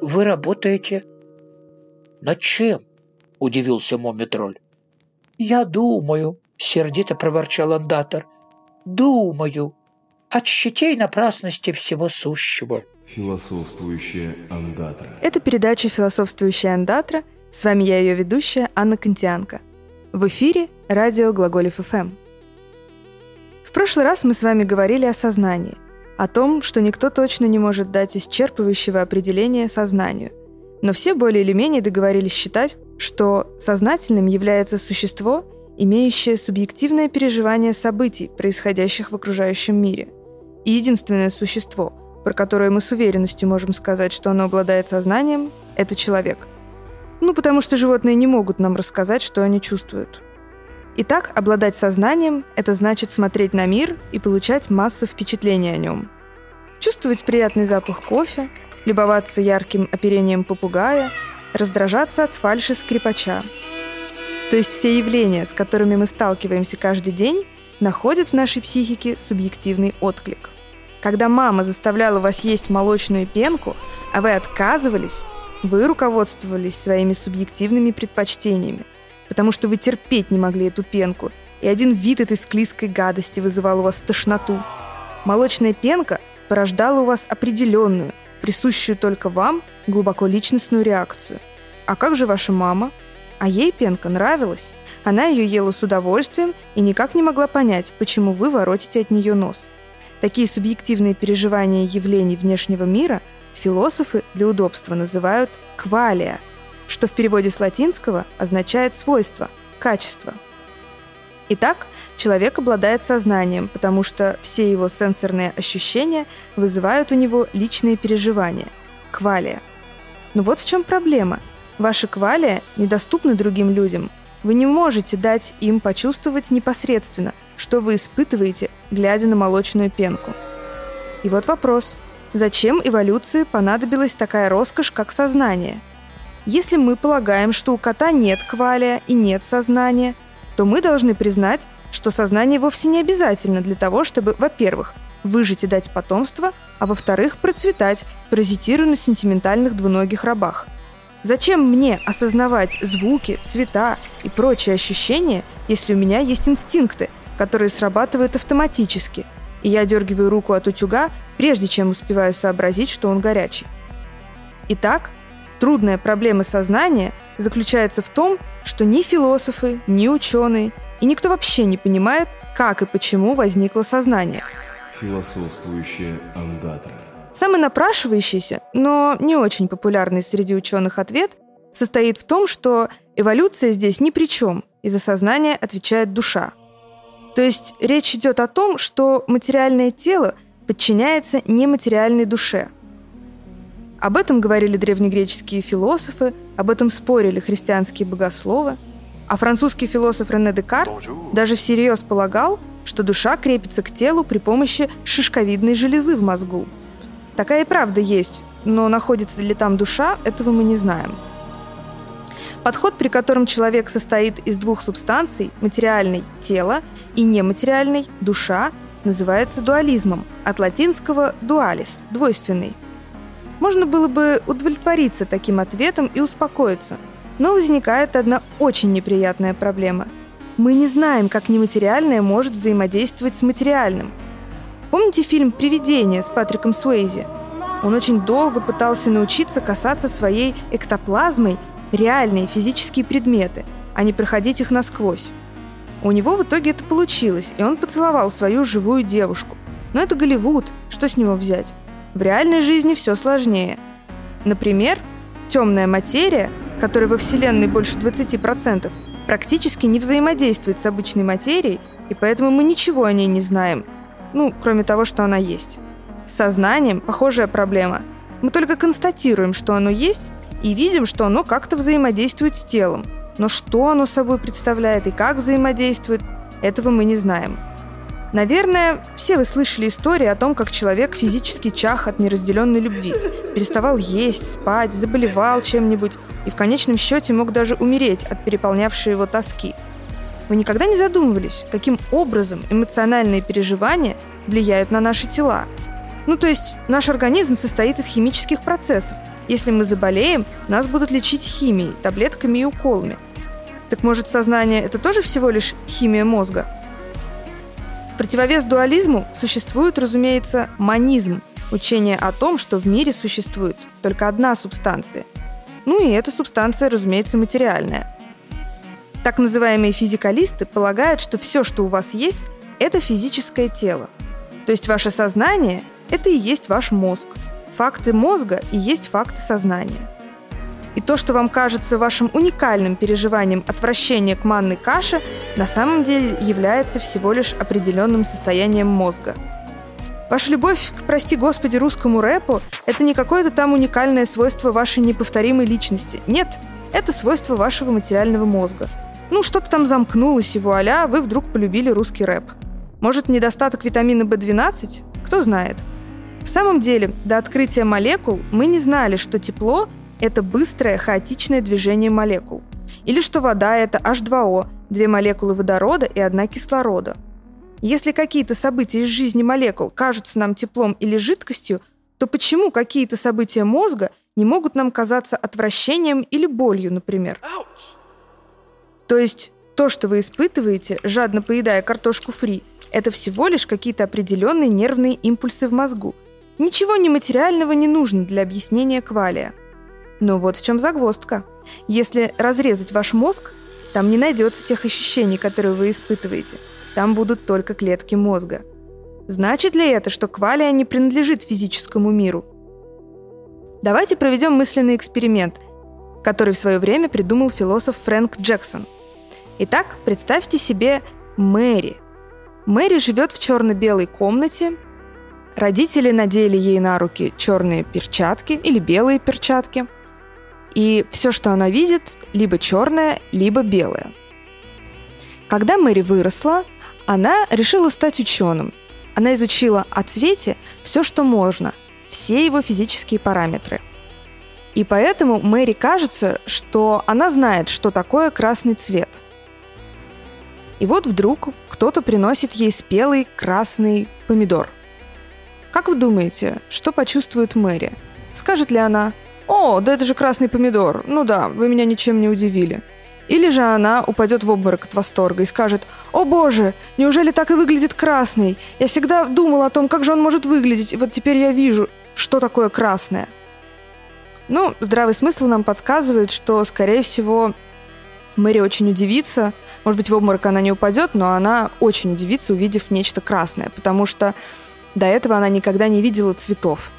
вы работаете?» «Над чем?» — удивился Момитроль. «Я думаю», — сердито проворчал андатор. «Думаю. От щетей напрасности всего сущего». Философствующая андатра. Это передача «Философствующая андатра». С вами я, ее ведущая, Анна Контианко. В эфире радио Глаголев ФМ. В прошлый раз мы с вами говорили о сознании, о том, что никто точно не может дать исчерпывающего определения сознанию. Но все более или менее договорились считать, что сознательным является существо, имеющее субъективное переживание событий, происходящих в окружающем мире. И единственное существо, про которое мы с уверенностью можем сказать, что оно обладает сознанием, это человек. Ну, потому что животные не могут нам рассказать, что они чувствуют. Итак, обладать сознанием – это значит смотреть на мир и получать массу впечатлений о нем. Чувствовать приятный запах кофе, любоваться ярким оперением попугая, раздражаться от фальши скрипача. То есть все явления, с которыми мы сталкиваемся каждый день, находят в нашей психике субъективный отклик. Когда мама заставляла вас есть молочную пенку, а вы отказывались, вы руководствовались своими субъективными предпочтениями, потому что вы терпеть не могли эту пенку, и один вид этой склизкой гадости вызывал у вас тошноту. Молочная пенка порождала у вас определенную, присущую только вам, глубоко личностную реакцию. А как же ваша мама? А ей пенка нравилась. Она ее ела с удовольствием и никак не могла понять, почему вы воротите от нее нос. Такие субъективные переживания явлений внешнего мира философы для удобства называют «квалия», что в переводе с латинского означает «свойство», «качество». Итак, человек обладает сознанием, потому что все его сенсорные ощущения вызывают у него личные переживания – квалия. Но вот в чем проблема. Ваша квалия недоступна другим людям. Вы не можете дать им почувствовать непосредственно, что вы испытываете, глядя на молочную пенку. И вот вопрос. Зачем эволюции понадобилась такая роскошь, как сознание? Если мы полагаем, что у кота нет квалия и нет сознания – то мы должны признать, что сознание вовсе не обязательно для того, чтобы, во-первых, выжить и дать потомство, а во-вторых, процветать, паразитируя на сентиментальных двуногих рабах. Зачем мне осознавать звуки, цвета и прочие ощущения, если у меня есть инстинкты, которые срабатывают автоматически, и я дергиваю руку от утюга, прежде чем успеваю сообразить, что он горячий? Итак, трудная проблема сознания заключается в том, что ни философы, ни ученые и никто вообще не понимает, как и почему возникло сознание. Философствующая андатра. Самый напрашивающийся, но не очень популярный среди ученых ответ состоит в том, что эволюция здесь ни при чем, и за сознание отвечает душа. То есть речь идет о том, что материальное тело подчиняется нематериальной душе – об этом говорили древнегреческие философы, об этом спорили христианские богословы. А французский философ Рене Декарт даже всерьез полагал, что душа крепится к телу при помощи шишковидной железы в мозгу. Такая и правда есть, но находится ли там душа, этого мы не знаем. Подход, при котором человек состоит из двух субстанций, материальной – тело и нематериальной – душа, называется дуализмом, от латинского «dualis» – двойственный – можно было бы удовлетвориться таким ответом и успокоиться. Но возникает одна очень неприятная проблема. Мы не знаем, как нематериальное может взаимодействовать с материальным. Помните фильм «Привидение» с Патриком Суэйзи? Он очень долго пытался научиться касаться своей эктоплазмой реальные физические предметы, а не проходить их насквозь. У него в итоге это получилось, и он поцеловал свою живую девушку. Но это Голливуд, что с него взять? В реальной жизни все сложнее. Например, темная материя, которая во Вселенной больше 20%, практически не взаимодействует с обычной материей, и поэтому мы ничего о ней не знаем. Ну, кроме того, что она есть. С сознанием похожая проблема. Мы только констатируем, что оно есть, и видим, что оно как-то взаимодействует с телом. Но что оно собой представляет и как взаимодействует, этого мы не знаем. Наверное, все вы слышали истории о том, как человек физически чах от неразделенной любви, переставал есть, спать, заболевал чем-нибудь и в конечном счете мог даже умереть от переполнявшей его тоски. Вы никогда не задумывались, каким образом эмоциональные переживания влияют на наши тела? Ну, то есть наш организм состоит из химических процессов. Если мы заболеем, нас будут лечить химией, таблетками и уколами. Так может, сознание – это тоже всего лишь химия мозга? Противовес дуализму существует, разумеется, манизм – учение о том, что в мире существует только одна субстанция. Ну и эта субстанция, разумеется, материальная. Так называемые физикалисты полагают, что все, что у вас есть, это физическое тело. То есть ваше сознание – это и есть ваш мозг. Факты мозга и есть факты сознания. И то, что вам кажется вашим уникальным переживанием отвращения к манной каше, на самом деле является всего лишь определенным состоянием мозга. Ваша любовь к, прости господи, русскому рэпу – это не какое-то там уникальное свойство вашей неповторимой личности. Нет, это свойство вашего материального мозга. Ну, что-то там замкнулось, и вуаля, вы вдруг полюбили русский рэп. Может, недостаток витамина В12? Кто знает. В самом деле, до открытия молекул мы не знали, что тепло – это быстрое хаотичное движение молекул. Или что вода – это H2O, две молекулы водорода и одна кислорода. Если какие-то события из жизни молекул кажутся нам теплом или жидкостью, то почему какие-то события мозга не могут нам казаться отвращением или болью, например? То есть то, что вы испытываете, жадно поедая картошку фри, это всего лишь какие-то определенные нервные импульсы в мозгу. Ничего нематериального не нужно для объяснения квалия. Но вот в чем загвоздка. Если разрезать ваш мозг, там не найдется тех ощущений, которые вы испытываете. Там будут только клетки мозга. Значит ли это, что квалия не принадлежит физическому миру? Давайте проведем мысленный эксперимент, который в свое время придумал философ Фрэнк Джексон. Итак, представьте себе Мэри – Мэри живет в черно-белой комнате. Родители надели ей на руки черные перчатки или белые перчатки. И все, что она видит, либо черное, либо белое. Когда Мэри выросла, она решила стать ученым. Она изучила о цвете все, что можно, все его физические параметры. И поэтому Мэри кажется, что она знает, что такое красный цвет – и вот вдруг кто-то приносит ей спелый красный помидор. Как вы думаете, что почувствует Мэри? Скажет ли она «О, да это же красный помидор, ну да, вы меня ничем не удивили». Или же она упадет в обморок от восторга и скажет «О боже, неужели так и выглядит красный? Я всегда думала о том, как же он может выглядеть, и вот теперь я вижу, что такое красное». Ну, здравый смысл нам подсказывает, что, скорее всего, Мэри очень удивится. Может быть, в обморок она не упадет, но она очень удивится, увидев нечто красное, потому что до этого она никогда не видела цветов.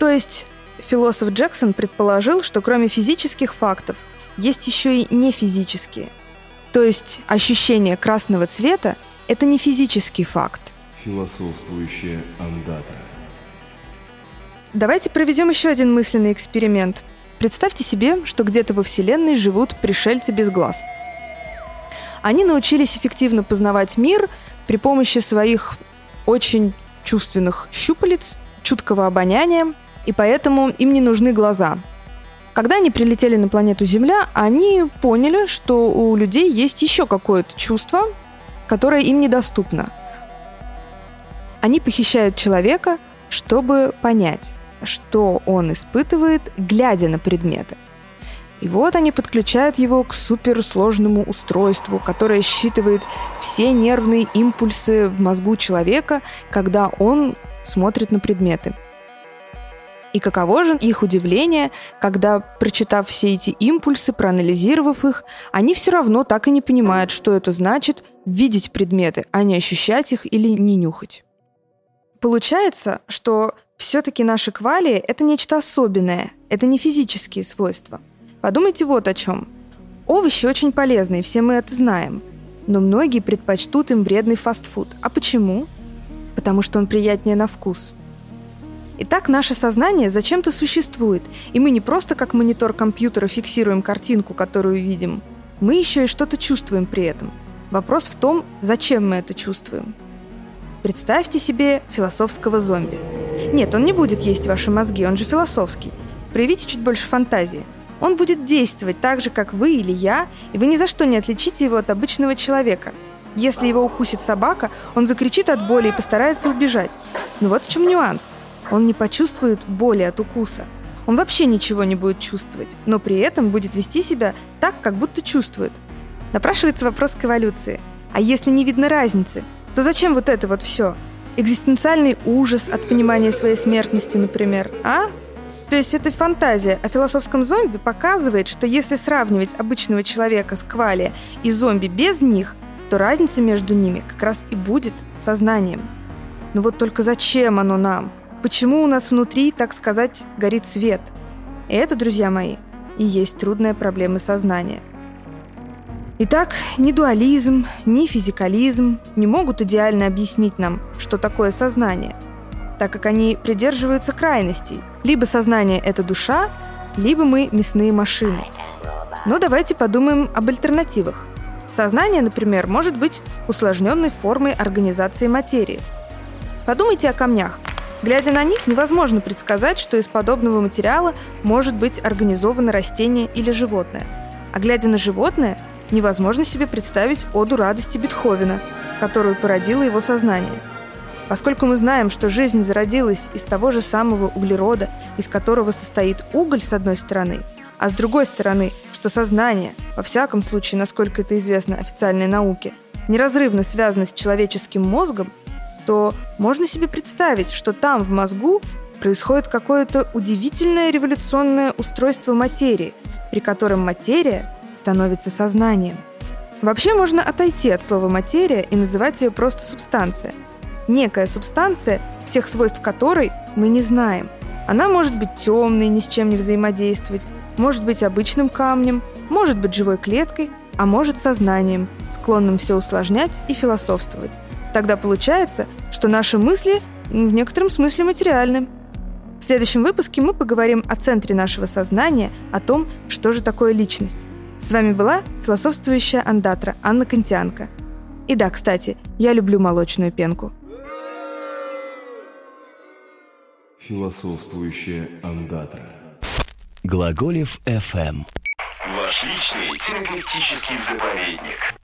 То есть философ Джексон предположил, что кроме физических фактов есть еще и нефизические. То есть ощущение красного цвета – это не физический факт. Философствующая андата. Давайте проведем еще один мысленный эксперимент – Представьте себе, что где-то во Вселенной живут пришельцы без глаз. Они научились эффективно познавать мир при помощи своих очень чувственных щупалец, чуткого обоняния, и поэтому им не нужны глаза. Когда они прилетели на планету Земля, они поняли, что у людей есть еще какое-то чувство, которое им недоступно. Они похищают человека, чтобы понять, что он испытывает, глядя на предметы. И вот они подключают его к суперсложному устройству, которое считывает все нервные импульсы в мозгу человека, когда он смотрит на предметы. И каково же их удивление, когда, прочитав все эти импульсы, проанализировав их, они все равно так и не понимают, что это значит видеть предметы, а не ощущать их или не нюхать. Получается, что все-таки наши квалии – это нечто особенное, это не физические свойства. Подумайте вот о чем. Овощи очень полезные, все мы это знаем. Но многие предпочтут им вредный фастфуд. А почему? Потому что он приятнее на вкус. Итак, наше сознание зачем-то существует, и мы не просто как монитор компьютера фиксируем картинку, которую видим, мы еще и что-то чувствуем при этом. Вопрос в том, зачем мы это чувствуем. Представьте себе философского зомби – нет, он не будет есть ваши мозги, он же философский. Проявите чуть больше фантазии. Он будет действовать так же, как вы или я, и вы ни за что не отличите его от обычного человека. Если его укусит собака, он закричит от боли и постарается убежать. Но вот в чем нюанс. Он не почувствует боли от укуса. Он вообще ничего не будет чувствовать, но при этом будет вести себя так, как будто чувствует. Напрашивается вопрос к эволюции. А если не видно разницы, то зачем вот это вот все? Экзистенциальный ужас от понимания своей смертности, например, а? То есть эта фантазия о философском зомби показывает, что если сравнивать обычного человека с квали и зомби без них, то разница между ними как раз и будет сознанием. Но вот только зачем оно нам? Почему у нас внутри, так сказать, горит свет? И это, друзья мои, и есть трудная проблема сознания. Итак, ни дуализм, ни физикализм не могут идеально объяснить нам, что такое сознание, так как они придерживаются крайностей. Либо сознание — это душа, либо мы мясные машины. Но давайте подумаем об альтернативах. Сознание, например, может быть усложненной формой организации материи. Подумайте о камнях. Глядя на них, невозможно предсказать, что из подобного материала может быть организовано растение или животное. А глядя на животное, невозможно себе представить оду радости Бетховена, которую породило его сознание. Поскольку мы знаем, что жизнь зародилась из того же самого углерода, из которого состоит уголь с одной стороны, а с другой стороны, что сознание, во всяком случае, насколько это известно официальной науке, неразрывно связано с человеческим мозгом, то можно себе представить, что там, в мозгу, происходит какое-то удивительное революционное устройство материи, при котором материя становится сознанием. Вообще можно отойти от слова «материя» и называть ее просто «субстанция». Некая субстанция, всех свойств которой мы не знаем. Она может быть темной, ни с чем не взаимодействовать, может быть обычным камнем, может быть живой клеткой, а может сознанием, склонным все усложнять и философствовать. Тогда получается, что наши мысли в некотором смысле материальны. В следующем выпуске мы поговорим о центре нашего сознания, о том, что же такое личность. С вами была философствующая андатра Анна Кантианка. И да, кстати, я люблю молочную пенку. Философствующая андатра. Глаголев FM. Ваш личный терапевтический заповедник.